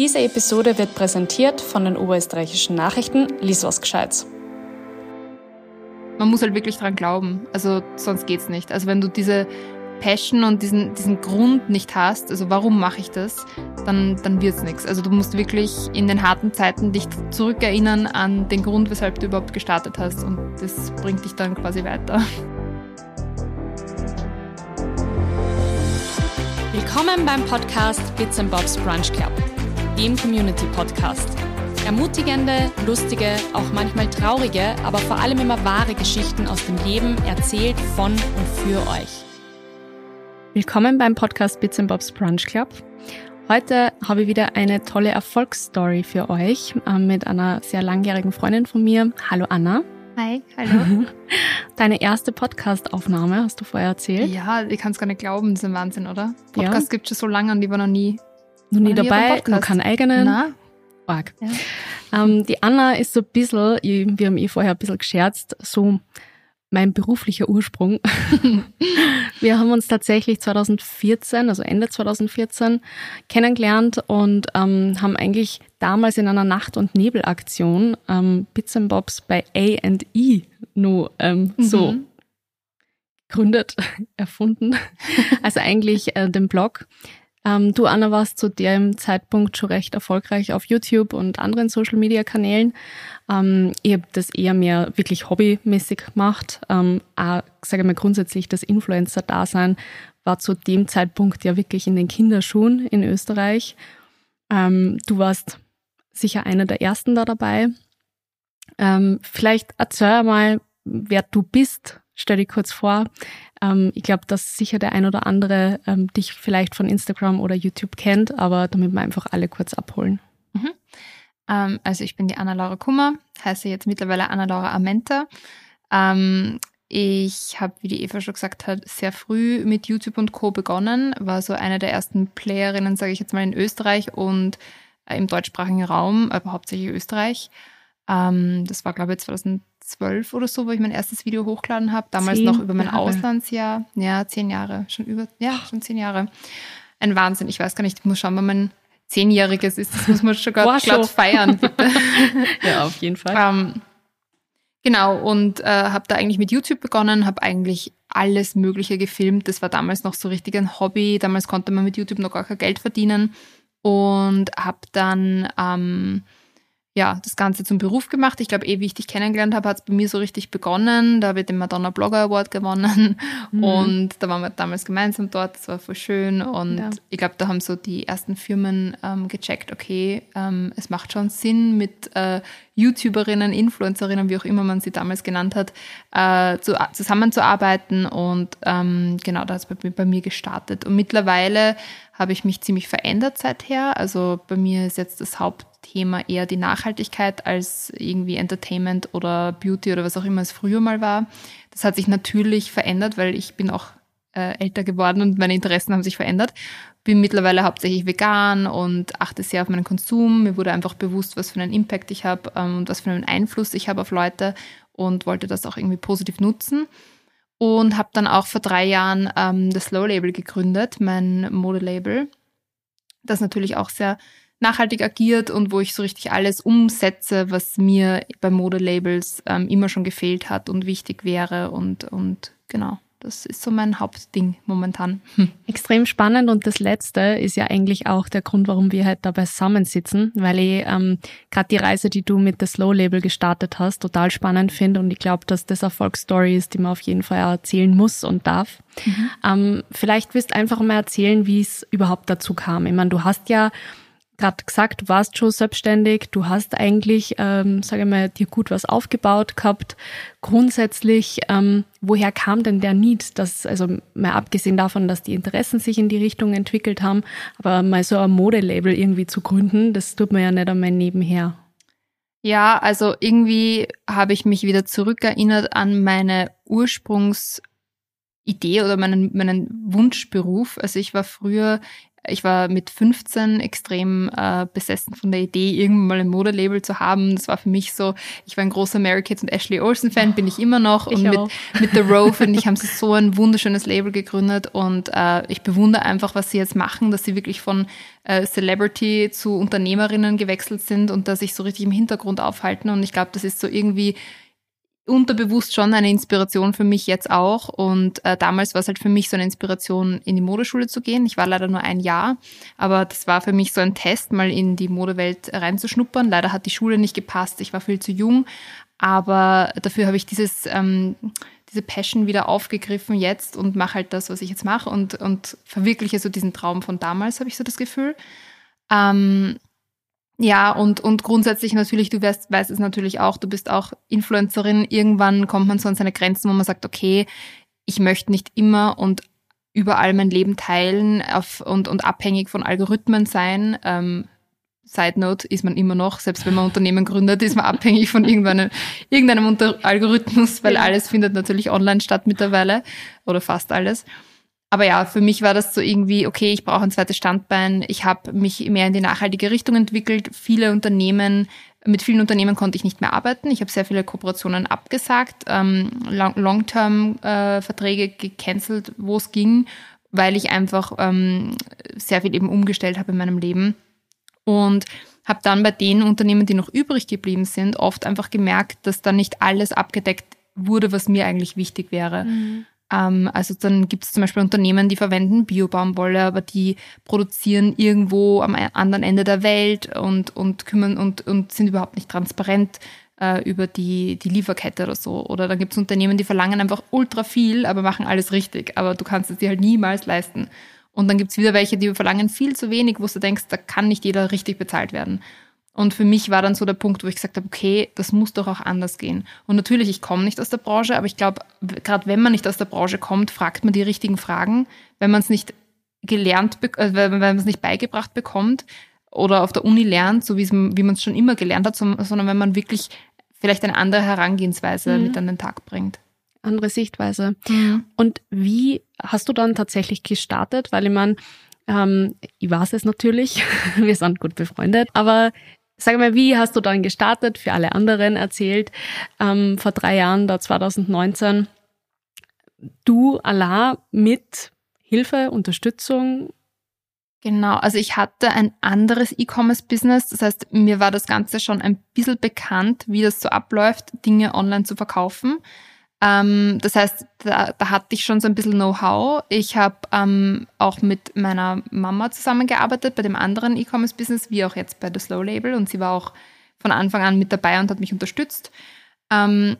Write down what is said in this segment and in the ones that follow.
Diese Episode wird präsentiert von den oberösterreichischen Nachrichten. Lies was Gescheites. Man muss halt wirklich dran glauben. Also sonst geht's nicht. Also wenn du diese Passion und diesen, diesen Grund nicht hast, also warum mache ich das, dann, dann wird's nichts. Also du musst wirklich in den harten Zeiten dich zurückerinnern an den Grund, weshalb du überhaupt gestartet hast und das bringt dich dann quasi weiter. Willkommen beim Podcast Bits and Bobs Brunch Club dem Community Podcast. Ermutigende, lustige, auch manchmal traurige, aber vor allem immer wahre Geschichten aus dem Leben erzählt von und für euch. Willkommen beim Podcast Bits and Bobs Brunch Club. Heute habe ich wieder eine tolle Erfolgsstory für euch äh, mit einer sehr langjährigen Freundin von mir. Hallo Anna. Hi, hallo. Deine erste Podcast-Aufnahme hast du vorher erzählt. Ja, ich kann es gar nicht glauben, das ist ein Wahnsinn, oder? Podcast ja. gibt es schon so lange und die war noch nie noch nie dabei, noch keinen eigenen. Arg. Ja. Ähm, die Anna ist so ein bisschen, wir haben eh vorher ein bisschen gescherzt, so mein beruflicher Ursprung. wir haben uns tatsächlich 2014, also Ende 2014, kennengelernt und ähm, haben eigentlich damals in einer Nacht- und Nebelaktion ähm, Bits and Bobs bei A&E nur ähm, mhm. so gegründet, erfunden. Also eigentlich äh, den Blog. Ähm, du, Anna, warst zu dem Zeitpunkt schon recht erfolgreich auf YouTube und anderen Social-Media-Kanälen. Ähm, ich habe das eher mehr wirklich hobbymäßig gemacht. Ähm, auch, sage ich mal, grundsätzlich das Influencer-Dasein war zu dem Zeitpunkt ja wirklich in den Kinderschuhen in Österreich. Ähm, du warst sicher einer der Ersten da dabei. Ähm, vielleicht erzähl mal, wer du bist. Stell dich kurz vor. Ähm, ich glaube, dass sicher der ein oder andere ähm, dich vielleicht von Instagram oder YouTube kennt, aber damit wir einfach alle kurz abholen. Mhm. Ähm, also ich bin die Anna-Laura Kummer, heiße jetzt mittlerweile Anna-Laura Amenta. Ähm, ich habe, wie die Eva schon gesagt hat, sehr früh mit YouTube und Co. begonnen, war so eine der ersten Playerinnen, sage ich jetzt mal, in Österreich und äh, im deutschsprachigen Raum, aber hauptsächlich Österreich. Ähm, das war, glaube ich, 2000 zwölf oder so, wo ich mein erstes Video hochgeladen habe. Damals zehn noch über mein Jahre. Auslandsjahr. Ja, zehn Jahre. Schon über, ja, schon zehn Jahre. Ein Wahnsinn. Ich weiß gar nicht, ich muss schauen, wann mein Zehnjähriges ist. Das muss man schon gerade feiern, bitte. ja, auf jeden Fall. Ähm, genau, und äh, habe da eigentlich mit YouTube begonnen, habe eigentlich alles Mögliche gefilmt. Das war damals noch so richtig ein Hobby. Damals konnte man mit YouTube noch gar kein Geld verdienen. Und habe dann ähm, ja, das Ganze zum Beruf gemacht. Ich glaube, eh wie ich dich kennengelernt habe, hat es bei mir so richtig begonnen. Da habe ich den Madonna Blogger Award gewonnen mhm. und da waren wir damals gemeinsam dort. Das war voll schön und ja. ich glaube, da haben so die ersten Firmen ähm, gecheckt, okay, ähm, es macht schon Sinn mit äh, YouTuberinnen, Influencerinnen, wie auch immer man sie damals genannt hat, äh, zu, zusammenzuarbeiten und ähm, genau, da hat es bei, bei mir gestartet. Und mittlerweile habe ich mich ziemlich verändert seither. Also bei mir ist jetzt das Haupt Thema eher die Nachhaltigkeit als irgendwie Entertainment oder Beauty oder was auch immer es früher mal war. Das hat sich natürlich verändert, weil ich bin auch äh, älter geworden und meine Interessen haben sich verändert. Bin mittlerweile hauptsächlich vegan und achte sehr auf meinen Konsum. Mir wurde einfach bewusst, was für einen Impact ich habe ähm, und was für einen Einfluss ich habe auf Leute und wollte das auch irgendwie positiv nutzen. Und habe dann auch vor drei Jahren ähm, das Slow Label gegründet, mein Modelabel, das natürlich auch sehr nachhaltig agiert und wo ich so richtig alles umsetze, was mir bei Modelabels ähm, immer schon gefehlt hat und wichtig wäre und, und genau. Das ist so mein Hauptding momentan. Hm. Extrem spannend und das Letzte ist ja eigentlich auch der Grund, warum wir halt dabei zusammensitzen, weil ich ähm, gerade die Reise, die du mit der Slow Label gestartet hast, total spannend finde und ich glaube, dass das Erfolgsstory ist, die man auf jeden Fall erzählen muss und darf. Mhm. Ähm, vielleicht willst du einfach mal erzählen, wie es überhaupt dazu kam. Ich meine, du hast ja gerade gesagt, du warst schon selbstständig, du hast eigentlich, ähm, sage ich mal, dir gut was aufgebaut gehabt. Grundsätzlich, ähm, woher kam denn der Need, dass, also mal abgesehen davon, dass die Interessen sich in die Richtung entwickelt haben, aber mal so ein Modelabel irgendwie zu gründen, das tut man ja nicht einmal nebenher. Ja, also irgendwie habe ich mich wieder zurückerinnert an meine Ursprungs- Idee oder meinen, meinen Wunschberuf. Also ich war früher Ich war mit 15 extrem äh, besessen von der Idee, irgendwann mal ein Modelabel zu haben. Das war für mich so, ich war ein großer Mary Kate und Ashley Olsen Fan, bin ich immer noch. Ich und mit, mit The Row, finde ich, haben sie so ein wunderschönes Label gegründet und äh, ich bewundere einfach, was sie jetzt machen, dass sie wirklich von äh, Celebrity zu Unternehmerinnen gewechselt sind und da sich so richtig im Hintergrund aufhalten. Und ich glaube, das ist so irgendwie unterbewusst schon eine Inspiration für mich jetzt auch. Und äh, damals war es halt für mich so eine Inspiration, in die Modeschule zu gehen. Ich war leider nur ein Jahr, aber das war für mich so ein Test, mal in die Modewelt reinzuschnuppern. Leider hat die Schule nicht gepasst, ich war viel zu jung. Aber dafür habe ich dieses, ähm, diese Passion wieder aufgegriffen jetzt und mache halt das, was ich jetzt mache und, und verwirkliche so diesen Traum von damals, habe ich so das Gefühl. Ähm, ja, und, und grundsätzlich natürlich, du weißt, weißt es natürlich auch, du bist auch Influencerin. Irgendwann kommt man so an seine Grenzen, wo man sagt, okay, ich möchte nicht immer und überall mein Leben teilen auf, und, und abhängig von Algorithmen sein. Ähm, Side Note ist man immer noch, selbst wenn man Unternehmen gründet, ist man abhängig von irgendeinem, irgendeinem Algorithmus, weil ja. alles findet natürlich online statt mittlerweile oder fast alles. Aber ja, für mich war das so irgendwie, okay, ich brauche ein zweites Standbein. Ich habe mich mehr in die nachhaltige Richtung entwickelt. Viele Unternehmen, mit vielen Unternehmen konnte ich nicht mehr arbeiten. Ich habe sehr viele Kooperationen abgesagt, ähm, Long-Term-Verträge äh, gecancelt, wo es ging, weil ich einfach ähm, sehr viel eben umgestellt habe in meinem Leben. Und habe dann bei den Unternehmen, die noch übrig geblieben sind, oft einfach gemerkt, dass da nicht alles abgedeckt wurde, was mir eigentlich wichtig wäre. Mhm. Ähm, also dann gibt es zum Beispiel Unternehmen, die verwenden Biobaumwolle, aber die produzieren irgendwo am anderen Ende der Welt und, und kümmern und, und sind überhaupt nicht transparent äh, über die, die Lieferkette oder so. Oder dann gibt es Unternehmen, die verlangen einfach ultra viel, aber machen alles richtig. Aber du kannst es dir halt niemals leisten. Und dann gibt es wieder welche, die verlangen viel zu wenig, wo du denkst, da kann nicht jeder richtig bezahlt werden. Und für mich war dann so der Punkt, wo ich gesagt habe, okay, das muss doch auch anders gehen. Und natürlich, ich komme nicht aus der Branche, aber ich glaube, gerade wenn man nicht aus der Branche kommt, fragt man die richtigen Fragen. Wenn man es nicht gelernt, äh, wenn man es nicht beigebracht bekommt oder auf der Uni lernt, so wie man es schon immer gelernt hat, sondern wenn man wirklich vielleicht eine andere Herangehensweise mhm. mit an den Tag bringt. Andere Sichtweise. Mhm. Und wie hast du dann tatsächlich gestartet? Weil ich meine, ähm, ich weiß es natürlich, wir sind gut befreundet, aber Sag mal, wie hast du dann gestartet? Für alle anderen erzählt, ähm, vor drei Jahren, da 2019, du Allah mit Hilfe, Unterstützung. Genau, also ich hatte ein anderes E-Commerce-Business, das heißt, mir war das Ganze schon ein bisschen bekannt, wie das so abläuft, Dinge online zu verkaufen. Ähm, das heißt, da, da hatte ich schon so ein bisschen Know-how. Ich habe ähm, auch mit meiner Mama zusammengearbeitet bei dem anderen E-Commerce-Business, wie auch jetzt bei The Slow Label. Und sie war auch von Anfang an mit dabei und hat mich unterstützt. Ähm,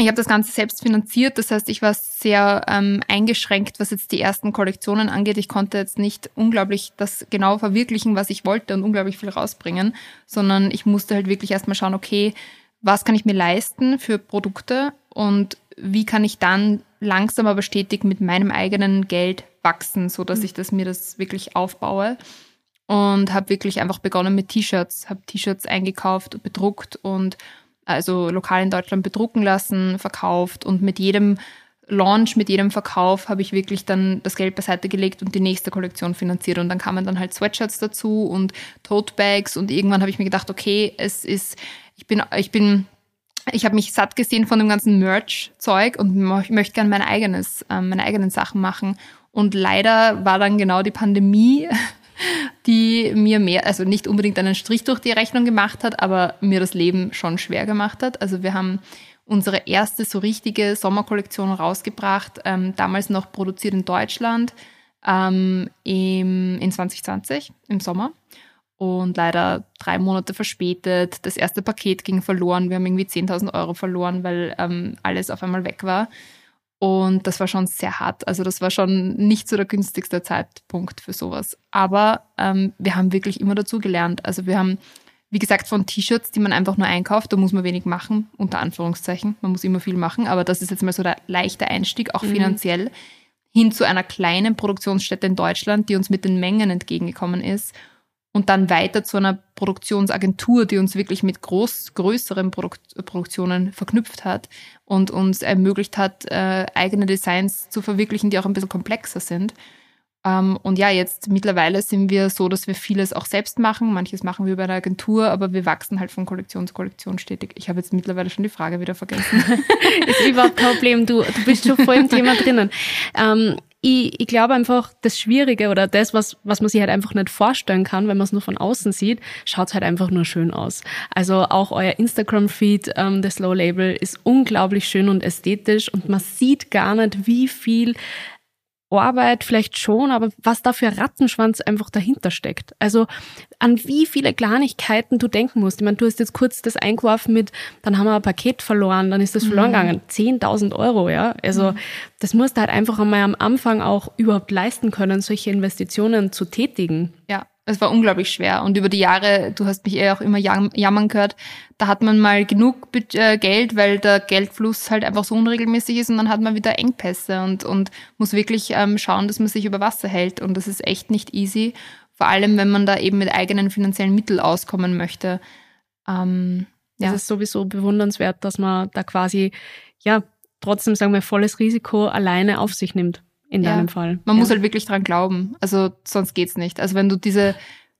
ich habe das Ganze selbst finanziert, das heißt, ich war sehr ähm, eingeschränkt, was jetzt die ersten Kollektionen angeht. Ich konnte jetzt nicht unglaublich das genau verwirklichen, was ich wollte und unglaublich viel rausbringen, sondern ich musste halt wirklich erstmal schauen, okay, was kann ich mir leisten für Produkte und wie kann ich dann langsam aber stetig mit meinem eigenen Geld wachsen, so dass mhm. ich das mir das wirklich aufbaue und habe wirklich einfach begonnen mit T-Shirts, habe T-Shirts eingekauft, bedruckt und also lokal in Deutschland bedrucken lassen, verkauft und mit jedem Launch, mit jedem Verkauf habe ich wirklich dann das Geld beiseite gelegt und die nächste Kollektion finanziert. Und dann kamen dann halt Sweatshirts dazu und Tote Bags und irgendwann habe ich mir gedacht, okay, es ist, ich bin, ich bin ich habe mich satt gesehen von dem ganzen Merch-Zeug und möchte gerne mein eigenes, äh, meine eigenen Sachen machen. Und leider war dann genau die Pandemie, die mir mehr, also nicht unbedingt einen Strich durch die Rechnung gemacht hat, aber mir das Leben schon schwer gemacht hat. Also wir haben unsere erste so richtige Sommerkollektion rausgebracht, ähm, damals noch produziert in Deutschland ähm, im, in 2020 im Sommer und leider drei Monate verspätet. Das erste Paket ging verloren. Wir haben irgendwie 10.000 Euro verloren, weil ähm, alles auf einmal weg war. Und das war schon sehr hart. Also das war schon nicht so der günstigste Zeitpunkt für sowas. Aber ähm, wir haben wirklich immer dazu gelernt. Also wir haben, wie gesagt, von T-Shirts, die man einfach nur einkauft, da muss man wenig machen, unter Anführungszeichen. Man muss immer viel machen, aber das ist jetzt mal so der leichte Einstieg, auch mhm. finanziell, hin zu einer kleinen Produktionsstätte in Deutschland, die uns mit den Mengen entgegengekommen ist und dann weiter zu einer Produktionsagentur, die uns wirklich mit groß, größeren Produkt, Produktionen verknüpft hat und uns ermöglicht hat, äh, eigene Designs zu verwirklichen, die auch ein bisschen komplexer sind. Ähm, und ja, jetzt mittlerweile sind wir so, dass wir vieles auch selbst machen. Manches machen wir bei einer Agentur, aber wir wachsen halt von Kollektion zu Kollektion stetig. Ich habe jetzt mittlerweile schon die Frage wieder vergessen. ist überhaupt kein Problem. Du, du bist schon voll im Thema drinnen. Ähm, ich, ich glaube einfach, das Schwierige oder das, was, was man sich halt einfach nicht vorstellen kann, wenn man es nur von außen sieht, schaut halt einfach nur schön aus. Also auch euer Instagram-Feed, ähm, das Slow Label, ist unglaublich schön und ästhetisch und man sieht gar nicht, wie viel Arbeit vielleicht schon, aber was da für Rattenschwanz einfach dahinter steckt. Also an wie viele Kleinigkeiten du denken musst. Ich meine, du hast jetzt kurz das eingeworfen mit, dann haben wir ein Paket verloren, dann ist das verloren mhm. gegangen. 10.000 Euro, ja. Also mhm. das musst du halt einfach einmal am Anfang auch überhaupt leisten können, solche Investitionen zu tätigen. Ja, es war unglaublich schwer. Und über die Jahre, du hast mich eher auch immer jammern gehört, da hat man mal genug äh, Geld, weil der Geldfluss halt einfach so unregelmäßig ist und dann hat man wieder Engpässe und, und muss wirklich ähm, schauen, dass man sich über Wasser hält. Und das ist echt nicht easy. Vor allem, wenn man da eben mit eigenen finanziellen Mitteln auskommen möchte. Ähm, ja. Es ist sowieso bewundernswert, dass man da quasi, ja, trotzdem, sagen wir, volles Risiko alleine auf sich nimmt in ja. deinem Fall. Man ja. muss halt wirklich dran glauben. Also sonst geht's nicht. Also wenn du diese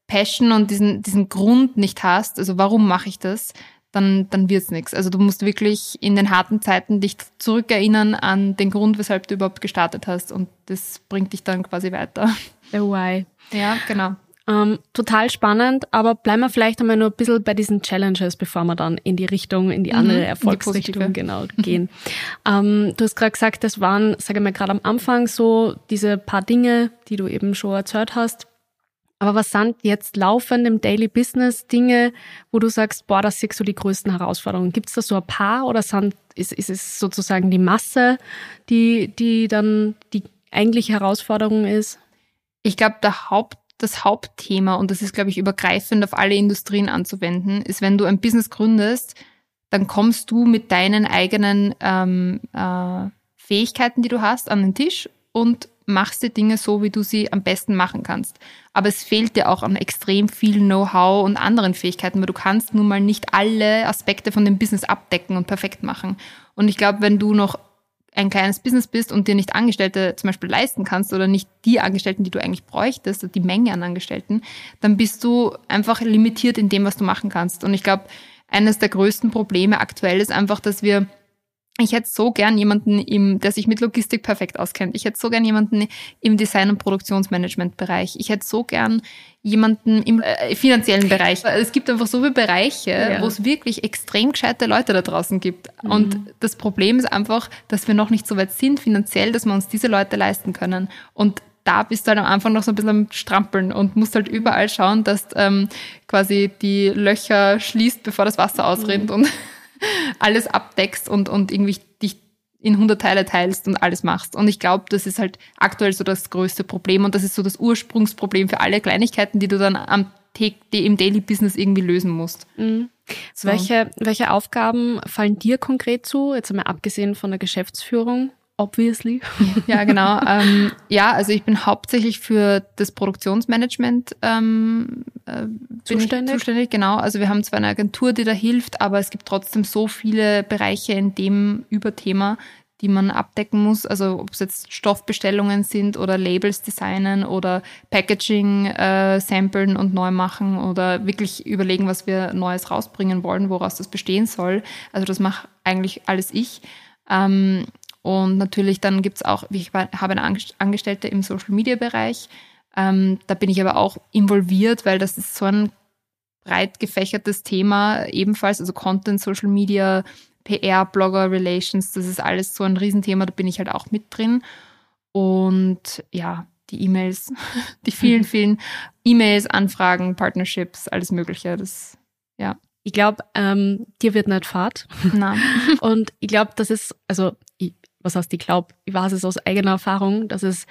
Passion und diesen, diesen Grund nicht hast, also warum mache ich das, dann, dann wird's nichts. Also du musst wirklich in den harten Zeiten dich zurückerinnern an den Grund, weshalb du überhaupt gestartet hast. Und das bringt dich dann quasi weiter. The why. Ja, genau. Ähm, total spannend, aber bleiben wir vielleicht einmal nur ein bisschen bei diesen Challenges, bevor wir dann in die Richtung, in die andere mhm, Erfolgsrichtung genau gehen. ähm, du hast gerade gesagt, das waren, sage ich mal, gerade am Anfang so diese paar Dinge, die du eben schon erzählt hast. Aber was sind jetzt laufend im Daily Business Dinge, wo du sagst, boah, das sind so die größten Herausforderungen? Gibt es da so ein paar oder sind, ist, ist es sozusagen die Masse, die, die dann die eigentliche Herausforderung ist? Ich glaube, der Haupt das Hauptthema, und das ist, glaube ich, übergreifend auf alle Industrien anzuwenden, ist, wenn du ein Business gründest, dann kommst du mit deinen eigenen ähm, äh, Fähigkeiten, die du hast, an den Tisch und machst die Dinge so, wie du sie am besten machen kannst. Aber es fehlt dir auch an extrem viel Know-how und anderen Fähigkeiten, weil du kannst nun mal nicht alle Aspekte von dem Business abdecken und perfekt machen. Und ich glaube, wenn du noch ein kleines Business bist und dir nicht Angestellte zum Beispiel leisten kannst oder nicht die Angestellten, die du eigentlich bräuchtest, die Menge an Angestellten, dann bist du einfach limitiert in dem, was du machen kannst. Und ich glaube, eines der größten Probleme aktuell ist einfach, dass wir ich hätte so gern jemanden, im, der sich mit Logistik perfekt auskennt. Ich hätte so gern jemanden im Design- und Produktionsmanagement-Bereich. Ich hätte so gern jemanden im äh, finanziellen Bereich. Es gibt einfach so viele Bereiche, ja. wo es wirklich extrem gescheite Leute da draußen gibt. Mhm. Und das Problem ist einfach, dass wir noch nicht so weit sind finanziell, dass wir uns diese Leute leisten können. Und da bist du halt am Anfang noch so ein bisschen am Strampeln und musst halt überall schauen, dass ähm, quasi die Löcher schließt, bevor das Wasser ausrinnt mhm. und alles abdeckst und, und irgendwie dich in 100 Teile teilst und alles machst. Und ich glaube, das ist halt aktuell so das größte Problem und das ist so das Ursprungsproblem für alle Kleinigkeiten, die du dann am im Daily Business irgendwie lösen musst. Mhm. So. Welche, welche Aufgaben fallen dir konkret zu, jetzt einmal abgesehen von der Geschäftsführung? Obviously. Ja, genau. ähm, ja, also ich bin hauptsächlich für das Produktionsmanagement ähm, äh, zuständig. zuständig. Genau. Also wir haben zwar eine Agentur, die da hilft, aber es gibt trotzdem so viele Bereiche in dem Überthema, die man abdecken muss. Also ob es jetzt Stoffbestellungen sind oder Labels designen oder Packaging äh, samplen und neu machen oder wirklich überlegen, was wir Neues rausbringen wollen, woraus das bestehen soll. Also das mache eigentlich alles ich. Ähm, und natürlich dann gibt's auch, ich habe eine Angestellte im Social-Media-Bereich. Ähm, da bin ich aber auch involviert, weil das ist so ein breit gefächertes Thema ebenfalls, also Content, Social Media, PR, Blogger, Relations, das ist alles so ein Riesenthema, da bin ich halt auch mit drin. Und ja, die E-Mails, die vielen, vielen E-Mails, Anfragen, Partnerships, alles Mögliche, das, ja. Ich glaube, ähm, dir wird nicht Fahrt. Nein. Und ich glaube, das ist, also ich, was heißt, ich glaube, ich weiß es aus eigener Erfahrung, dass es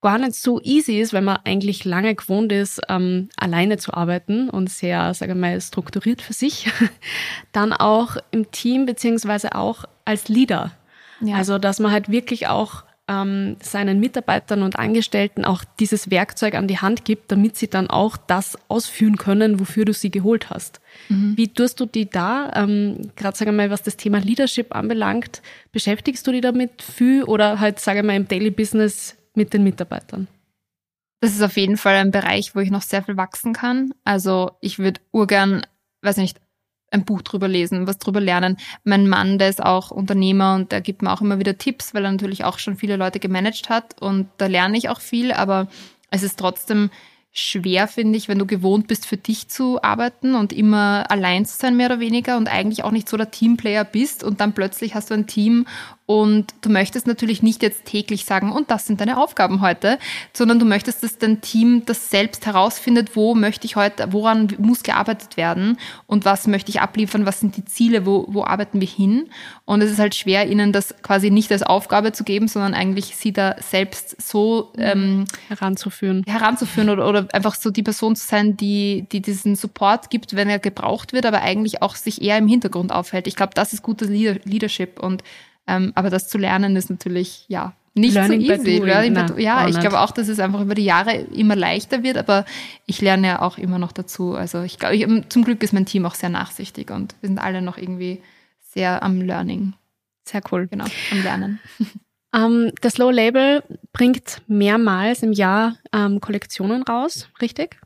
gar nicht so easy ist, wenn man eigentlich lange gewohnt ist, ähm, alleine zu arbeiten und sehr, sage ich mal, strukturiert für sich, dann auch im Team beziehungsweise auch als Leader. Ja. Also, dass man halt wirklich auch ähm, seinen Mitarbeitern und Angestellten auch dieses Werkzeug an die Hand gibt, damit sie dann auch das ausführen können, wofür du sie geholt hast. Mhm. Wie tust du die da? Ähm, Gerade sagen wir mal, was das Thema Leadership anbelangt, beschäftigst du dich damit viel oder halt, sage ich mal, im Daily Business mit den Mitarbeitern? Das ist auf jeden Fall ein Bereich, wo ich noch sehr viel wachsen kann. Also ich würde urgern, weiß nicht, ein Buch drüber lesen, was drüber lernen. Mein Mann, der ist auch Unternehmer und der gibt mir auch immer wieder Tipps, weil er natürlich auch schon viele Leute gemanagt hat und da lerne ich auch viel, aber es ist trotzdem schwer, finde ich, wenn du gewohnt bist, für dich zu arbeiten und immer allein zu sein, mehr oder weniger, und eigentlich auch nicht so der Teamplayer bist und dann plötzlich hast du ein Team und du möchtest natürlich nicht jetzt täglich sagen, und das sind deine Aufgaben heute, sondern du möchtest, dass dein Team das selbst herausfindet, wo möchte ich heute, woran muss gearbeitet werden und was möchte ich abliefern, was sind die Ziele, wo, wo arbeiten wir hin. Und es ist halt schwer, ihnen das quasi nicht als Aufgabe zu geben, sondern eigentlich sie da selbst so ähm, heranzuführen. Heranzuführen oder, oder einfach so die Person zu sein, die, die diesen Support gibt, wenn er gebraucht wird, aber eigentlich auch sich eher im Hintergrund aufhält. Ich glaube, das ist gutes Leadership und ähm, aber das zu lernen ist natürlich, ja, nicht Learning so easy. Learning Nein, ja, ich glaube auch, dass es einfach über die Jahre immer leichter wird, aber ich lerne ja auch immer noch dazu. Also ich glaube, zum Glück ist mein Team auch sehr nachsichtig und wir sind alle noch irgendwie sehr am Learning. Sehr cool. Genau, am Lernen. Um, ähm, das Low Label bringt mehrmals im Jahr um, ähm, Kollektionen raus, richtig?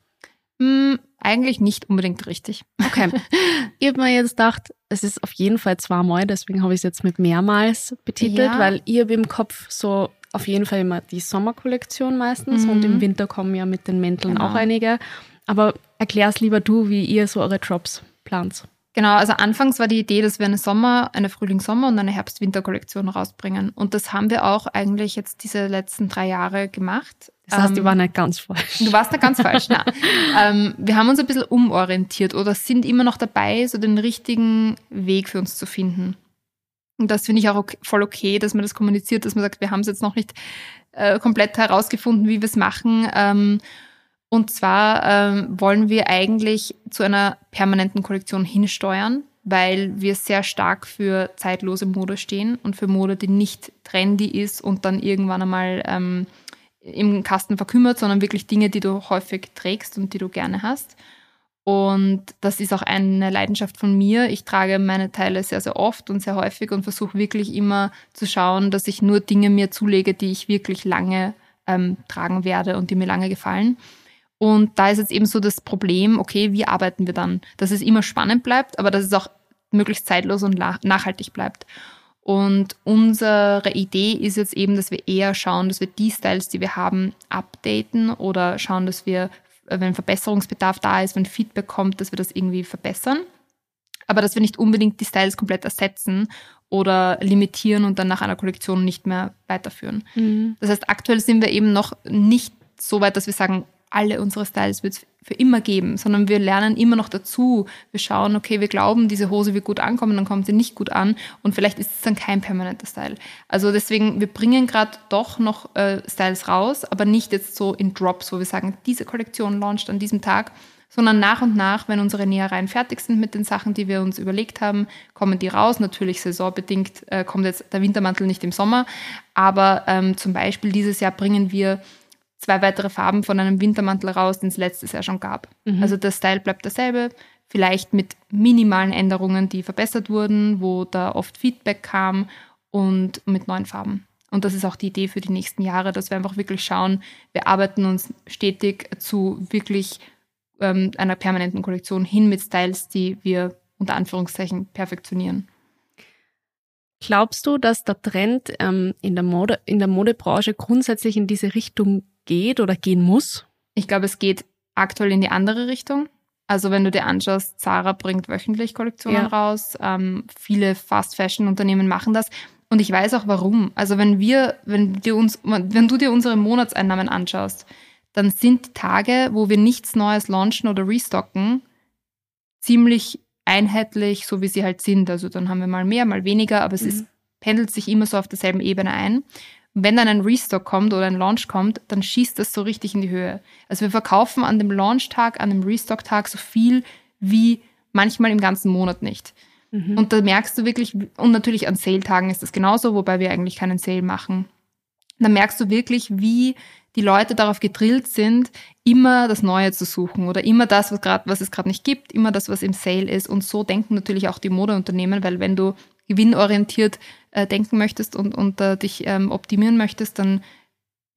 Mm, eigentlich nicht unbedingt richtig. Okay. ich habe mir jetzt gedacht, es ist auf jeden Fall zweimal, deswegen habe ich es jetzt mit mehrmals betitelt, ja. weil ich habe im Kopf so auf jeden Fall immer die Sommerkollektion meistens mhm. und im Winter kommen ja mit den Mänteln genau. auch einige. Aber erklär's lieber du, wie ihr so eure Drops plant. Genau, also anfangs war die Idee, dass wir eine Sommer, eine Frühling-Sommer und eine Herbst-Winter-Kollektion rausbringen. Und das haben wir auch eigentlich jetzt diese letzten drei Jahre gemacht. Das heißt, ähm, ich war nicht ganz falsch. Du warst nicht ganz falsch, nein. ähm, wir haben uns ein bisschen umorientiert oder sind immer noch dabei, so den richtigen Weg für uns zu finden. Und das finde ich auch okay, voll okay, dass man das kommuniziert, dass man sagt, wir haben es jetzt noch nicht äh, komplett herausgefunden, wie wir es machen. Ähm, und zwar ähm, wollen wir eigentlich zu einer permanenten Kollektion hinsteuern, weil wir sehr stark für zeitlose Mode stehen und für Mode, die nicht trendy ist und dann irgendwann einmal ähm, im Kasten verkümmert, sondern wirklich Dinge, die du häufig trägst und die du gerne hast. Und das ist auch eine Leidenschaft von mir. Ich trage meine Teile sehr, sehr oft und sehr häufig und versuche wirklich immer zu schauen, dass ich nur Dinge mir zulege, die ich wirklich lange ähm, tragen werde und die mir lange gefallen. Und da ist jetzt eben so das Problem, okay, wie arbeiten wir dann? Dass es immer spannend bleibt, aber dass es auch möglichst zeitlos und nachhaltig bleibt. Und unsere Idee ist jetzt eben, dass wir eher schauen, dass wir die Styles, die wir haben, updaten oder schauen, dass wir, wenn Verbesserungsbedarf da ist, wenn Feedback kommt, dass wir das irgendwie verbessern. Aber dass wir nicht unbedingt die Styles komplett ersetzen oder limitieren und dann nach einer Kollektion nicht mehr weiterführen. Mhm. Das heißt, aktuell sind wir eben noch nicht so weit, dass wir sagen, alle unsere Styles wird es für immer geben, sondern wir lernen immer noch dazu. Wir schauen, okay, wir glauben, diese Hose wird gut ankommen, dann kommt sie nicht gut an und vielleicht ist es dann kein permanenter Style. Also deswegen, wir bringen gerade doch noch äh, Styles raus, aber nicht jetzt so in Drops, wo wir sagen, diese Kollektion launcht an diesem Tag, sondern nach und nach, wenn unsere Nähereien fertig sind mit den Sachen, die wir uns überlegt haben, kommen die raus. Natürlich saisonbedingt äh, kommt jetzt der Wintermantel nicht im Sommer, aber ähm, zum Beispiel dieses Jahr bringen wir zwei weitere Farben von einem Wintermantel raus, den es letztes Jahr schon gab. Mhm. Also der Style bleibt derselbe, vielleicht mit minimalen Änderungen, die verbessert wurden, wo da oft Feedback kam und mit neuen Farben. Und das ist auch die Idee für die nächsten Jahre, dass wir einfach wirklich schauen, wir arbeiten uns stetig zu wirklich ähm, einer permanenten Kollektion hin mit Styles, die wir unter Anführungszeichen perfektionieren. Glaubst du, dass der Trend ähm, in, der Mode, in der Modebranche grundsätzlich in diese Richtung geht oder gehen muss? Ich glaube, es geht aktuell in die andere Richtung. Also wenn du dir anschaust, Zara bringt wöchentlich Kollektionen ja. raus, ähm, viele Fast-Fashion-Unternehmen machen das. Und ich weiß auch warum. Also wenn wir, wenn wir uns, wenn du dir unsere Monatseinnahmen anschaust, dann sind die Tage, wo wir nichts Neues launchen oder restocken, ziemlich einheitlich, so wie sie halt sind. Also dann haben wir mal mehr, mal weniger, aber es mhm. ist, pendelt sich immer so auf derselben Ebene ein wenn dann ein Restock kommt oder ein Launch kommt, dann schießt das so richtig in die Höhe. Also wir verkaufen an dem Launch-Tag, an dem Restock-Tag so viel wie manchmal im ganzen Monat nicht. Mhm. Und da merkst du wirklich, und natürlich an Sale-Tagen ist das genauso, wobei wir eigentlich keinen Sale machen. Da merkst du wirklich, wie die Leute darauf gedrillt sind, immer das Neue zu suchen oder immer das, was, grad, was es gerade nicht gibt, immer das, was im Sale ist. Und so denken natürlich auch die Modeunternehmen, weil wenn du gewinnorientiert äh, denken möchtest und, und äh, dich ähm, optimieren möchtest, dann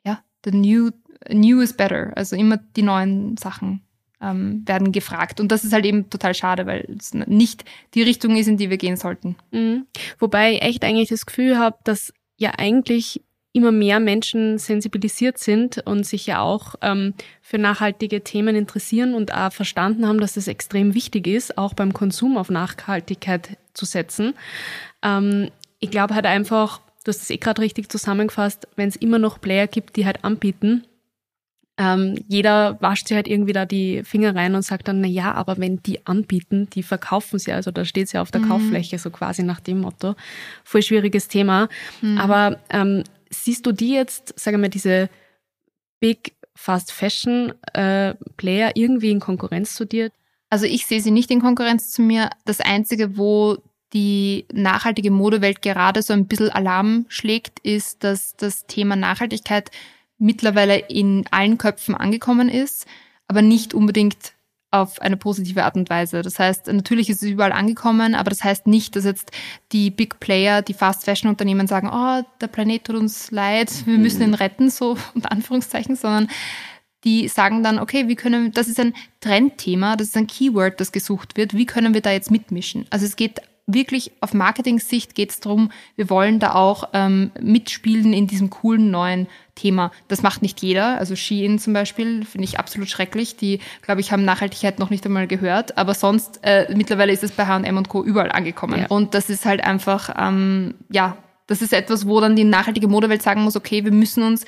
ja, the new new is better. Also immer die neuen Sachen ähm, werden gefragt. Und das ist halt eben total schade, weil es nicht die Richtung ist, in die wir gehen sollten. Mhm. Wobei ich echt eigentlich das Gefühl habe, dass ja eigentlich immer mehr Menschen sensibilisiert sind und sich ja auch ähm, für nachhaltige Themen interessieren und auch verstanden haben, dass es extrem wichtig ist, auch beim Konsum auf Nachhaltigkeit zu setzen. Ähm, ich glaube halt einfach, du hast es eh gerade richtig zusammengefasst, wenn es immer noch Player gibt, die halt anbieten, ähm, jeder wascht sich halt irgendwie da die Finger rein und sagt dann, na ja, aber wenn die anbieten, die verkaufen sie, also da steht sie ja auf der mhm. Kauffläche, so quasi nach dem Motto. Voll schwieriges Thema. Mhm. Aber ähm, siehst du die jetzt, sagen wir, diese Big Fast Fashion äh, Player irgendwie in Konkurrenz zu dir? Also ich sehe sie nicht in Konkurrenz zu mir. Das Einzige, wo die nachhaltige Modewelt gerade so ein bisschen Alarm schlägt, ist, dass das Thema Nachhaltigkeit mittlerweile in allen Köpfen angekommen ist, aber nicht unbedingt auf eine positive Art und Weise. Das heißt, natürlich ist es überall angekommen, aber das heißt nicht, dass jetzt die Big Player, die Fast Fashion Unternehmen sagen, oh, der Planet tut uns leid, wir müssen ihn retten, so unter Anführungszeichen, sondern die sagen dann, okay, wie können, das ist ein Trendthema, das ist ein Keyword, das gesucht wird, wie können wir da jetzt mitmischen? Also es geht wirklich auf Marketing-Sicht geht es darum, wir wollen da auch ähm, mitspielen in diesem coolen neuen Thema. Das macht nicht jeder. Also Shein zum Beispiel finde ich absolut schrecklich. Die, glaube ich, haben Nachhaltigkeit noch nicht einmal gehört. Aber sonst, äh, mittlerweile ist es bei H&M und Co. überall angekommen. Ja. Und das ist halt einfach, ähm, ja, das ist etwas, wo dann die nachhaltige Modewelt sagen muss, okay, wir müssen uns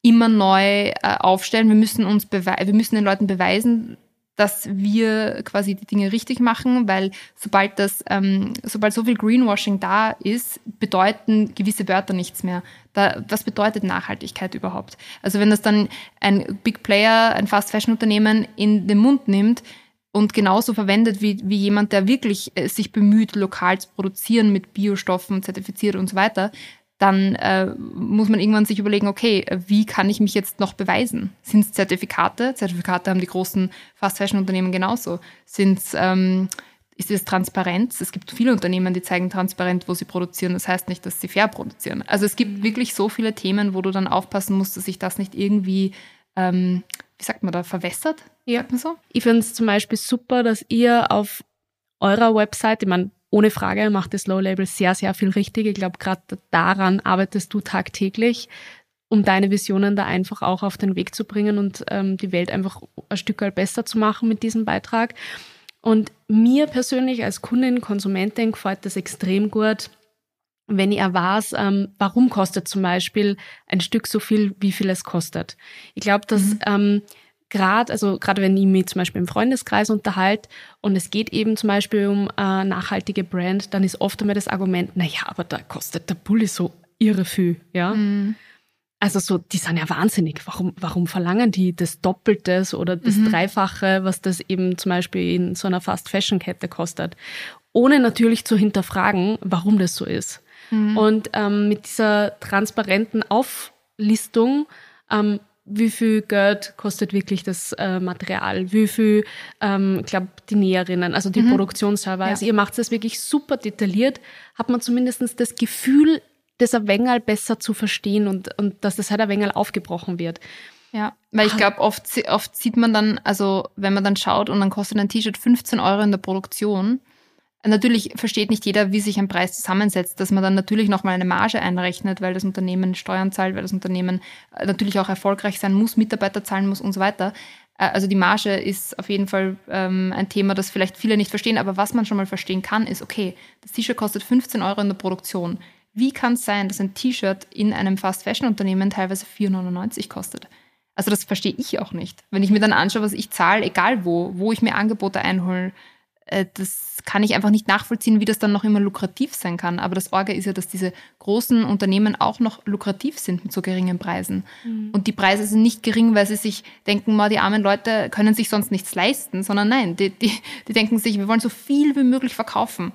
immer neu äh, aufstellen. Wir müssen uns beweisen, wir müssen den Leuten beweisen, dass wir quasi die Dinge richtig machen, weil sobald das, ähm, sobald so viel Greenwashing da ist, bedeuten gewisse Wörter nichts mehr. Da, was bedeutet Nachhaltigkeit überhaupt? Also wenn das dann ein Big Player, ein Fast Fashion Unternehmen in den Mund nimmt und genauso verwendet wie, wie jemand, der wirklich äh, sich bemüht, lokal zu produzieren mit Biostoffen, zertifiziert und so weiter, dann äh, muss man irgendwann sich überlegen, okay, wie kann ich mich jetzt noch beweisen? Sind es Zertifikate? Zertifikate haben die großen Fast-Fashion-Unternehmen genauso. Sind's, ähm, ist es Transparenz? Es gibt viele Unternehmen, die zeigen transparent, wo sie produzieren. Das heißt nicht, dass sie fair produzieren. Also es gibt wirklich so viele Themen, wo du dann aufpassen musst, dass sich das nicht irgendwie, ähm, wie sagt man da, verwässert? Ja. So? Ich finde es zum Beispiel super, dass ihr auf eurer Website, ich meine, ohne Frage macht das Low Label sehr, sehr viel richtig. Ich glaube, gerade daran arbeitest du tagtäglich, um deine Visionen da einfach auch auf den Weg zu bringen und ähm, die Welt einfach ein Stück weit besser zu machen mit diesem Beitrag. Und mir persönlich als Kundin, Konsumentin gefällt das extrem gut, wenn ich weiß, ähm, warum kostet zum Beispiel ein Stück so viel, wie viel es kostet. Ich glaube, dass mhm. ähm, gerade, also gerade wenn ich mich zum Beispiel im Freundeskreis unterhalte und es geht eben zum Beispiel um eine nachhaltige Brand, dann ist oft einmal das Argument, naja, aber da kostet der Pulli so irre viel, ja. Mhm. Also so, die sind ja wahnsinnig. Warum, warum verlangen die das Doppelte oder das mhm. Dreifache, was das eben zum Beispiel in so einer Fast-Fashion-Kette kostet? Ohne natürlich zu hinterfragen, warum das so ist. Mhm. Und ähm, mit dieser transparenten Auflistung ähm, wie viel Geld kostet wirklich das äh, Material, wie viel, ähm, ich glaube, die Näherinnen, also die mhm. Produktionsserver. Also ja. ihr macht das wirklich super detailliert, hat man zumindest das Gefühl, das ein wenig besser zu verstehen und, und dass das halt ein wenig aufgebrochen wird. Ja, weil ich glaube, oft, oft sieht man dann, also wenn man dann schaut und dann kostet ein T-Shirt 15 Euro in der Produktion, Natürlich versteht nicht jeder, wie sich ein Preis zusammensetzt, dass man dann natürlich nochmal eine Marge einrechnet, weil das Unternehmen Steuern zahlt, weil das Unternehmen äh, natürlich auch erfolgreich sein muss, Mitarbeiter zahlen muss und so weiter. Äh, also die Marge ist auf jeden Fall ähm, ein Thema, das vielleicht viele nicht verstehen, aber was man schon mal verstehen kann, ist, okay, das T-Shirt kostet 15 Euro in der Produktion. Wie kann es sein, dass ein T-Shirt in einem Fast-Fashion-Unternehmen teilweise 4,99 kostet? Also das verstehe ich auch nicht. Wenn ich mir dann anschaue, was ich zahle, egal wo, wo ich mir Angebote einhole, das kann ich einfach nicht nachvollziehen, wie das dann noch immer lukrativ sein kann. Aber das Orga ist ja, dass diese großen Unternehmen auch noch lukrativ sind mit so geringen Preisen. Mhm. Und die Preise sind nicht gering, weil sie sich denken, mal die armen Leute können sich sonst nichts leisten, sondern nein, die, die, die denken sich, wir wollen so viel wie möglich verkaufen,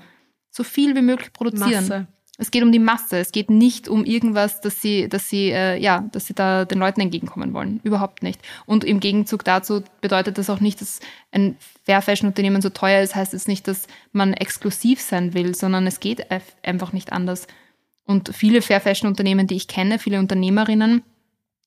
so viel wie möglich produzieren. Masse. Es geht um die Masse. Es geht nicht um irgendwas, dass sie, dass sie, äh, ja, dass sie da den Leuten entgegenkommen wollen. Überhaupt nicht. Und im Gegenzug dazu bedeutet das auch nicht, dass ein Fair Fashion Unternehmen so teuer ist, heißt es nicht, dass man exklusiv sein will, sondern es geht einfach nicht anders. Und viele Fair Fashion Unternehmen, die ich kenne, viele Unternehmerinnen,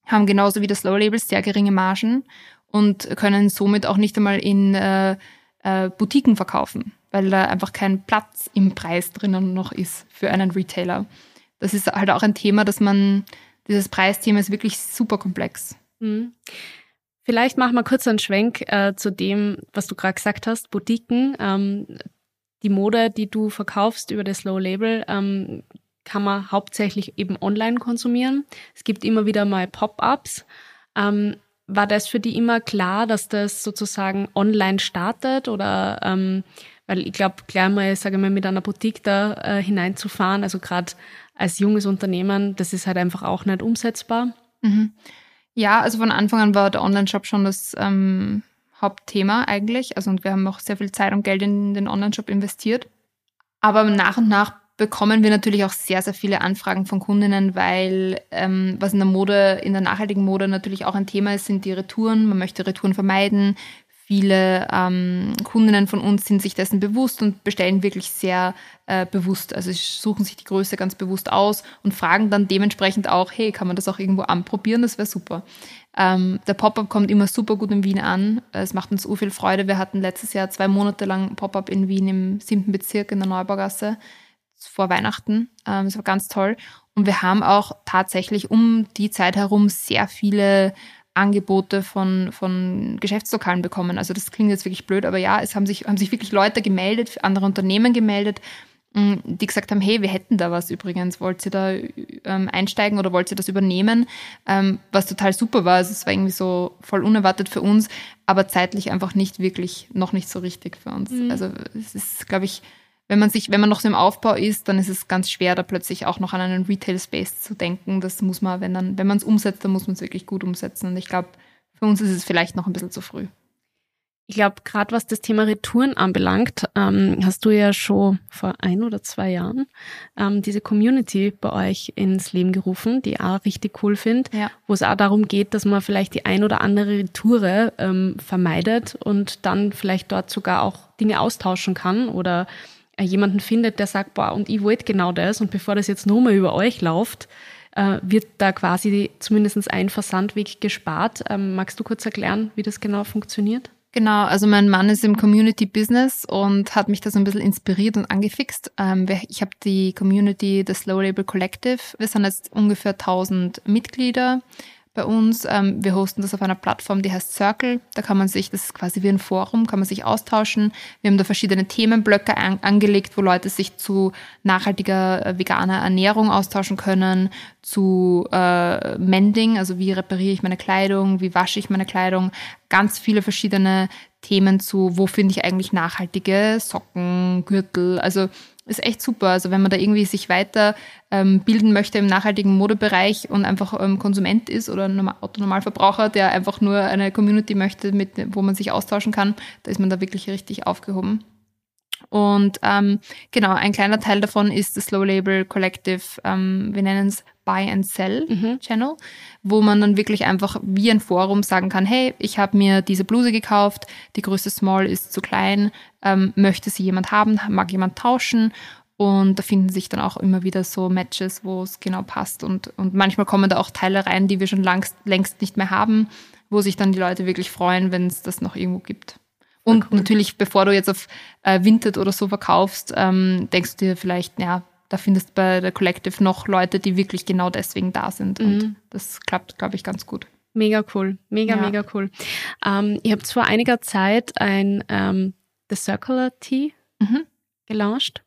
haben genauso wie das Low Label sehr geringe Margen und können somit auch nicht einmal in äh, äh, Boutiquen verkaufen, weil da einfach kein Platz im Preis drinnen noch ist für einen Retailer. Das ist halt auch ein Thema, dass man, dieses Preisthema ist wirklich super komplex. Mhm. Vielleicht machen wir kurz einen Schwenk äh, zu dem, was du gerade gesagt hast, Boutiquen. Ähm, die Mode, die du verkaufst über das Low Label, ähm, kann man hauptsächlich eben online konsumieren. Es gibt immer wieder mal Pop-ups. Ähm, war das für die immer klar, dass das sozusagen online startet oder ähm, weil ich glaube, gleich mal, sage mal, mit einer Boutique da äh, hineinzufahren, also gerade als junges Unternehmen, das ist halt einfach auch nicht umsetzbar. Mhm. Ja, also von Anfang an war der Online-Shop schon das ähm, Hauptthema eigentlich. Also und wir haben auch sehr viel Zeit und Geld in den Online-Shop investiert. Aber nach und nach bekommen wir natürlich auch sehr, sehr viele Anfragen von Kundinnen, weil ähm, was in der Mode, in der nachhaltigen Mode natürlich auch ein Thema ist, sind die Retouren. Man möchte Retouren vermeiden. Viele ähm, Kundinnen von uns sind sich dessen bewusst und bestellen wirklich sehr äh, bewusst. Also suchen sich die Größe ganz bewusst aus und fragen dann dementsprechend auch, hey, kann man das auch irgendwo anprobieren? Das wäre super. Ähm, der Pop-up kommt immer super gut in Wien an. Es macht uns so viel Freude. Wir hatten letztes Jahr zwei Monate lang Pop-up in Wien im siebten Bezirk in der Neubaugasse vor Weihnachten. Ähm, das war ganz toll. Und wir haben auch tatsächlich um die Zeit herum sehr viele Angebote von, von Geschäftslokalen bekommen. Also das klingt jetzt wirklich blöd, aber ja, es haben sich, haben sich wirklich Leute gemeldet, andere Unternehmen gemeldet, mm, die gesagt haben, hey, wir hätten da was übrigens, wollt ihr da ähm, einsteigen oder wollt ihr das übernehmen? Ähm, was total super war. Also es war irgendwie so voll unerwartet für uns, aber zeitlich einfach nicht wirklich, noch nicht so richtig für uns. Mhm. Also es ist, glaube ich, wenn man sich, wenn man noch so im Aufbau ist, dann ist es ganz schwer, da plötzlich auch noch an einen Retail-Space zu denken. Das muss man, wenn dann, wenn man es umsetzt, dann muss man es wirklich gut umsetzen. Und ich glaube, für uns ist es vielleicht noch ein bisschen zu früh. Ich glaube, gerade was das Thema Retouren anbelangt, ähm, hast du ja schon vor ein oder zwei Jahren ähm, diese Community bei euch ins Leben gerufen, die ich auch richtig cool finde, ja. wo es auch darum geht, dass man vielleicht die ein oder andere Retoure ähm, vermeidet und dann vielleicht dort sogar auch Dinge austauschen kann oder jemanden findet, der sagt, boah, und ich wollte genau das und bevor das jetzt nur mal über euch läuft, äh, wird da quasi zumindest ein Versandweg gespart. Ähm, magst du kurz erklären, wie das genau funktioniert? Genau, also mein Mann ist im Community Business und hat mich da so ein bisschen inspiriert und angefixt. Ähm, ich habe die Community des Slow Label Collective. Wir sind jetzt ungefähr 1000 Mitglieder bei uns. Ähm, wir hosten das auf einer Plattform, die heißt Circle. Da kann man sich, das ist quasi wie ein Forum, kann man sich austauschen. Wir haben da verschiedene Themenblöcke an, angelegt, wo Leute sich zu nachhaltiger äh, veganer Ernährung austauschen können, zu äh, Mending, also wie repariere ich meine Kleidung, wie wasche ich meine Kleidung. Ganz viele verschiedene Themen zu, wo finde ich eigentlich nachhaltige Socken, Gürtel. Also ist echt super. Also wenn man da irgendwie sich weiter ähm, bilden möchte im nachhaltigen Modebereich und einfach ähm, Konsument ist oder ein Autonormalverbraucher, der einfach nur eine Community möchte, mit, wo man sich austauschen kann, da ist man da wirklich richtig aufgehoben. Und ähm, genau, ein kleiner Teil davon ist das Slow Label Collective, ähm, wir nennen es Buy and Sell mhm. Channel, wo man dann wirklich einfach wie ein Forum sagen kann, hey, ich habe mir diese Bluse gekauft, die Größe Small ist zu klein, ähm, möchte sie jemand haben, mag jemand tauschen und da finden sich dann auch immer wieder so Matches, wo es genau passt. Und, und manchmal kommen da auch Teile rein, die wir schon langst, längst nicht mehr haben, wo sich dann die Leute wirklich freuen, wenn es das noch irgendwo gibt. Und cool. natürlich, bevor du jetzt auf äh, Vinted oder so verkaufst, ähm, denkst du dir vielleicht, ja, da findest du bei der Collective noch Leute, die wirklich genau deswegen da sind. Mhm. Und das klappt, glaube ich, ganz gut. Mega cool, mega, ja. mega cool. Ähm, ihr habt vor einiger Zeit ein ähm, The Circular Tea mhm. gelauncht.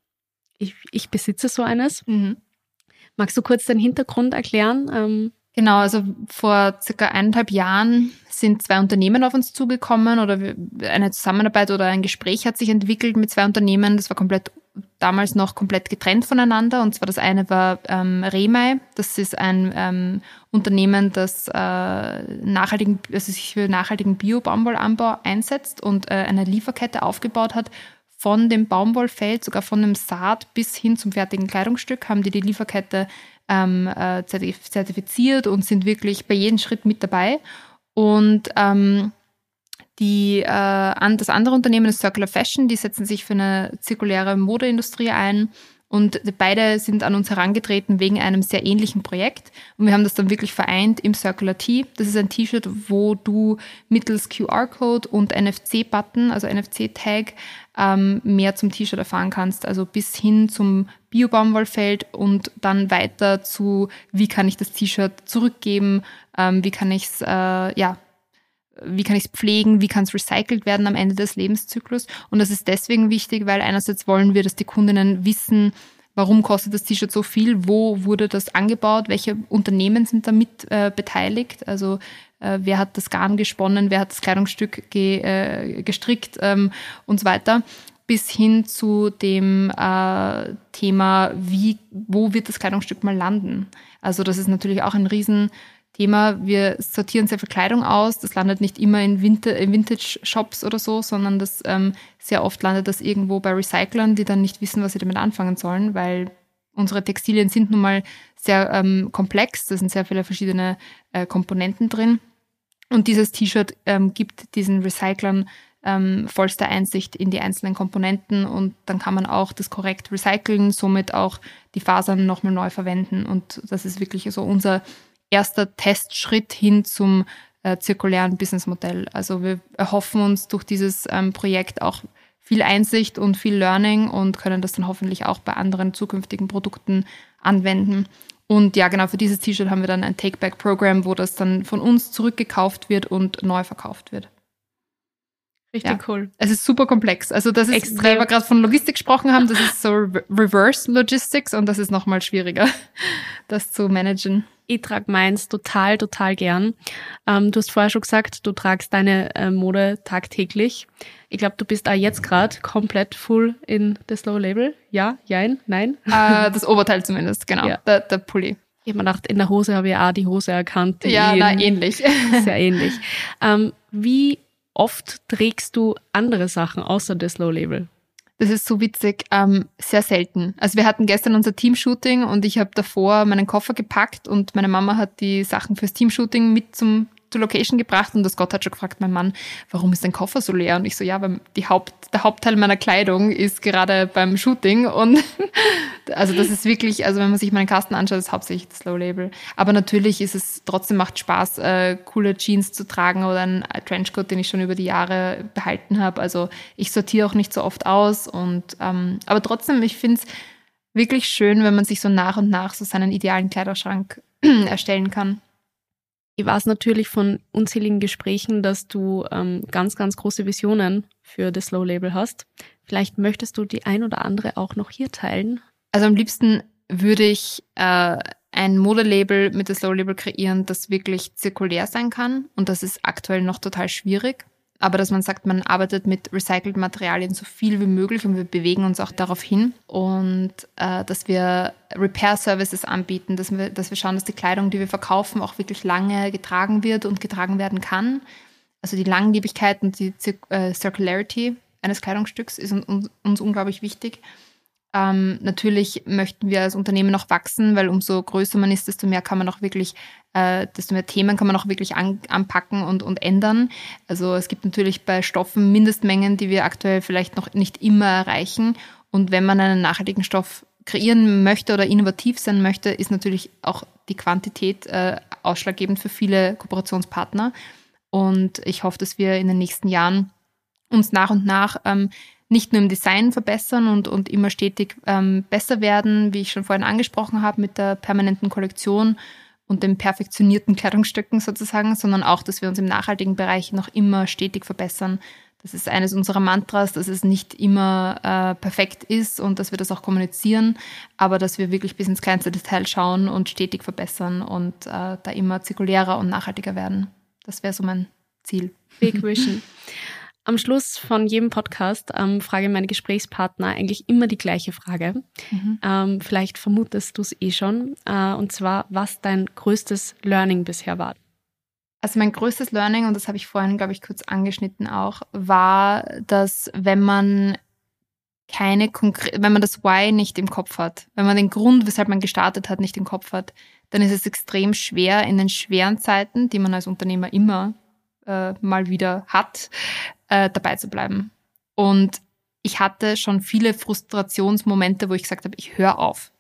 Ich, ich besitze so eines. Mhm. Magst du kurz den Hintergrund erklären? Ähm, Genau, also vor circa eineinhalb Jahren sind zwei Unternehmen auf uns zugekommen oder eine Zusammenarbeit oder ein Gespräch hat sich entwickelt mit zwei Unternehmen. Das war komplett damals noch komplett getrennt voneinander. Und zwar das eine war ähm, Remai. Das ist ein ähm, Unternehmen, das äh, nachhaltigen, also sich für nachhaltigen Bio-Baumwollanbau einsetzt und äh, eine Lieferkette aufgebaut hat. Von dem Baumwollfeld, sogar von dem Saat bis hin zum fertigen Kleidungsstück, haben die die Lieferkette ähm, äh, zertifiziert und sind wirklich bei jedem Schritt mit dabei. Und ähm, die, äh, das andere Unternehmen ist Circular Fashion, die setzen sich für eine zirkuläre Modeindustrie ein Und beide sind an uns herangetreten wegen einem sehr ähnlichen Projekt. Und wir haben das dann wirklich vereint im Circular T. Das ist ein T-Shirt, wo du mittels QR-Code und NFC-Button, also NFC-Tag, ähm, mehr zum T-Shirt erfahren kannst. Also bis hin zum Bio-Baumwollfeld und dann weiter zu, wie kann ich das T-Shirt zurückgeben, ähm, wie kann ich es, äh, ja, wie kann ich es pflegen, wie kann es recycelt werden am Ende des Lebenszyklus. Und das ist deswegen wichtig, weil einerseits wollen wir, dass die Kundinnen wissen, warum kostet das T-Shirt so viel, wo wurde das angebaut, welche Unternehmen sind damit äh, beteiligt, also äh, wer hat das Garn gesponnen, wer hat das Kleidungsstück ge, äh, gestrickt ähm, und so weiter bis hin zu dem äh, Thema, wie, wo wird das Kleidungsstück mal landen. Also das ist natürlich auch ein riesen Thema. Wir sortieren sehr viel Kleidung aus. Das landet nicht immer in, Vintage, in Vintage-Shops oder so, sondern das ähm, sehr oft landet das irgendwo bei Recyclern, die dann nicht wissen, was sie damit anfangen sollen, weil unsere Textilien sind nun mal sehr ähm, komplex. Da sind sehr viele verschiedene äh, Komponenten drin. Und dieses T-Shirt ähm, gibt diesen Recyclern ähm, vollste Einsicht in die einzelnen Komponenten und dann kann man auch das korrekt recyceln, somit auch die Fasern nochmal neu verwenden. Und das ist wirklich so unser erster Testschritt hin zum äh, zirkulären Businessmodell. Also wir erhoffen uns durch dieses ähm, Projekt auch viel Einsicht und viel Learning und können das dann hoffentlich auch bei anderen zukünftigen Produkten anwenden. Und ja, genau, für dieses T-Shirt haben wir dann ein Take-Back-Programm, wo das dann von uns zurückgekauft wird und neu verkauft wird. Richtig ja. cool. Es ist super komplex. Also das ist, Extrem. weil wir gerade von Logistik gesprochen haben, das ist so Reverse Logistics und das ist nochmal schwieriger, das zu managen. Ich trage meins total, total gern. Ähm, du hast vorher schon gesagt, du tragst deine äh, Mode tagtäglich. Ich glaube, du bist auch jetzt gerade komplett full in das Slow Label. Ja, jein, nein? Äh, das Oberteil zumindest, genau. Ja. Der, der Pulli. Ich habe mir gedacht, in der Hose habe ich auch die Hose erkannt. ja, na, ähnlich. Sehr ähnlich. Ähm, wie oft trägst du andere Sachen außer das Low Label? Das ist so witzig, ähm, sehr selten. Also wir hatten gestern unser Teamshooting und ich habe davor meinen Koffer gepackt und meine Mama hat die Sachen fürs Teamshooting mit zum zur Location gebracht und das Gott hat schon gefragt, mein Mann, warum ist dein Koffer so leer? Und ich so, ja, weil die Haupt, der Hauptteil meiner Kleidung ist gerade beim Shooting und also das ist wirklich, also wenn man sich meinen Kasten anschaut, ist hauptsächlich das Low Label. Aber natürlich ist es trotzdem macht Spaß, äh, coole Jeans zu tragen oder einen Trenchcoat, den ich schon über die Jahre behalten habe. Also ich sortiere auch nicht so oft aus und ähm, aber trotzdem, ich finde es wirklich schön, wenn man sich so nach und nach so seinen idealen Kleiderschrank erstellen kann. Ich weiß natürlich von unzähligen Gesprächen, dass du ähm, ganz, ganz große Visionen für das Slow Label hast. Vielleicht möchtest du die ein oder andere auch noch hier teilen. Also am liebsten würde ich äh, ein Modelabel mit das Slow Label kreieren, das wirklich zirkulär sein kann. Und das ist aktuell noch total schwierig aber dass man sagt, man arbeitet mit recycelten Materialien so viel wie möglich und wir bewegen uns auch darauf hin und äh, dass wir Repair-Services anbieten, dass wir, dass wir schauen, dass die Kleidung, die wir verkaufen, auch wirklich lange getragen wird und getragen werden kann. Also die Langlebigkeit und die Zir äh, Circularity eines Kleidungsstücks ist uns, uns unglaublich wichtig. Ähm, natürlich möchten wir als Unternehmen noch wachsen, weil umso größer man ist, desto mehr kann man auch wirklich, äh, desto mehr Themen kann man auch wirklich an, anpacken und, und ändern. Also es gibt natürlich bei Stoffen Mindestmengen, die wir aktuell vielleicht noch nicht immer erreichen. Und wenn man einen nachhaltigen Stoff kreieren möchte oder innovativ sein möchte, ist natürlich auch die Quantität äh, ausschlaggebend für viele Kooperationspartner. Und ich hoffe, dass wir in den nächsten Jahren uns nach und nach ähm, nicht nur im Design verbessern und, und immer stetig ähm, besser werden, wie ich schon vorhin angesprochen habe, mit der permanenten Kollektion und den perfektionierten Kleidungsstücken sozusagen, sondern auch, dass wir uns im nachhaltigen Bereich noch immer stetig verbessern. Das ist eines unserer Mantras, dass es nicht immer äh, perfekt ist und dass wir das auch kommunizieren, aber dass wir wirklich bis ins kleinste Detail schauen und stetig verbessern und äh, da immer zirkulärer und nachhaltiger werden. Das wäre so mein Ziel. Big Vision. Am Schluss von jedem Podcast ähm, frage meine Gesprächspartner eigentlich immer die gleiche Frage. Mhm. Ähm, vielleicht vermutest du es eh schon. Äh, und zwar, was dein größtes Learning bisher war. Also mein größtes Learning, und das habe ich vorhin, glaube ich, kurz angeschnitten auch, war, dass wenn man keine konkrete, wenn man das Why nicht im Kopf hat, wenn man den Grund, weshalb man gestartet hat, nicht im Kopf hat, dann ist es extrem schwer in den schweren Zeiten, die man als Unternehmer immer äh, mal wieder hat, äh, dabei zu bleiben. Und ich hatte schon viele Frustrationsmomente, wo ich gesagt habe, ich höre auf.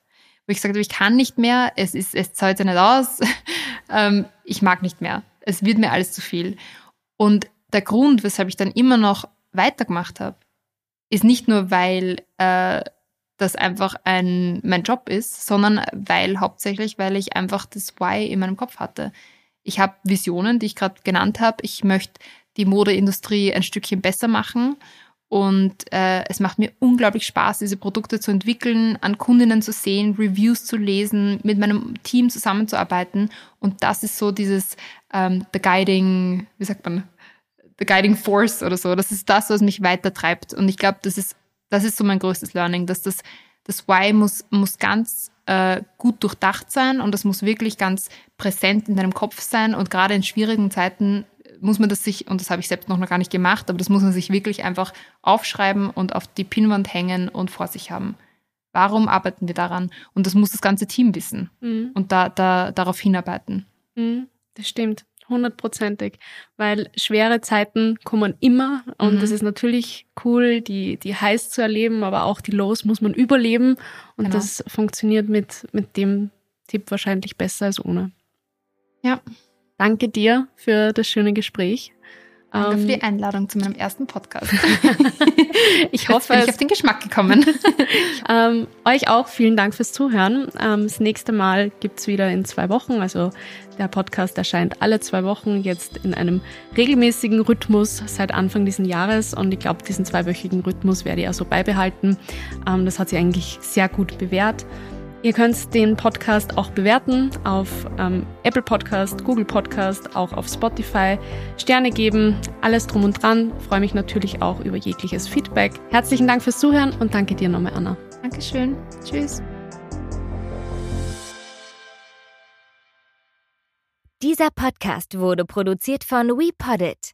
Wo ich gesagt habe, ich kann nicht mehr, es ist, es zahlt ja nicht aus, ähm, ich mag nicht mehr. Es wird mir alles zu viel. Und der Grund, weshalb ich dann immer noch weitergemacht habe, ist nicht nur, weil äh, das einfach ein, mein Job ist, sondern weil hauptsächlich, weil ich einfach das Why in meinem Kopf hatte. Ich habe Visionen, die ich gerade genannt habe. Ich möchte die Modeindustrie ein Stückchen besser machen. Und äh, es macht mir unglaublich Spaß, diese Produkte zu entwickeln, an Kundinnen zu sehen, Reviews zu lesen, mit meinem Team zusammenzuarbeiten. Und das ist so dieses ähm, the guiding, wie sagt man, the guiding force oder so. Das ist das, was mich weitertreibt. Und ich glaube, das ist, das ist so mein größtes Learning, dass das, das Why muss, muss ganz äh, gut durchdacht sein und das muss wirklich ganz präsent in deinem Kopf sein. Und gerade in schwierigen Zeiten muss man das sich, und das habe ich selbst noch gar nicht gemacht, aber das muss man sich wirklich einfach aufschreiben und auf die Pinnwand hängen und vor sich haben. Warum arbeiten wir daran? Und das muss das ganze Team wissen mhm. und da, da, darauf hinarbeiten. Mhm, das stimmt, hundertprozentig. Weil schwere Zeiten kommen immer und mhm. das ist natürlich cool, die, die heiß zu erleben, aber auch die Los muss man überleben und genau. das funktioniert mit, mit dem Tipp wahrscheinlich besser als ohne. Ja. Danke dir für das schöne Gespräch. Danke für die ähm, Einladung zu meinem ersten Podcast. ich hoffe, ich auf den Geschmack gekommen. ähm, euch auch vielen Dank fürs Zuhören. Ähm, das nächste Mal gibt's wieder in zwei Wochen. Also der Podcast erscheint alle zwei Wochen jetzt in einem regelmäßigen Rhythmus seit Anfang dieses Jahres. Und ich glaube, diesen zweiwöchigen Rhythmus werde ich also beibehalten. Ähm, das hat sich eigentlich sehr gut bewährt. Ihr könnt den Podcast auch bewerten auf ähm, Apple Podcast, Google Podcast, auch auf Spotify. Sterne geben, alles drum und dran. Freue mich natürlich auch über jegliches Feedback. Herzlichen Dank fürs Zuhören und danke dir nochmal, Anna. Dankeschön. Tschüss. Dieser Podcast wurde produziert von WePoddit.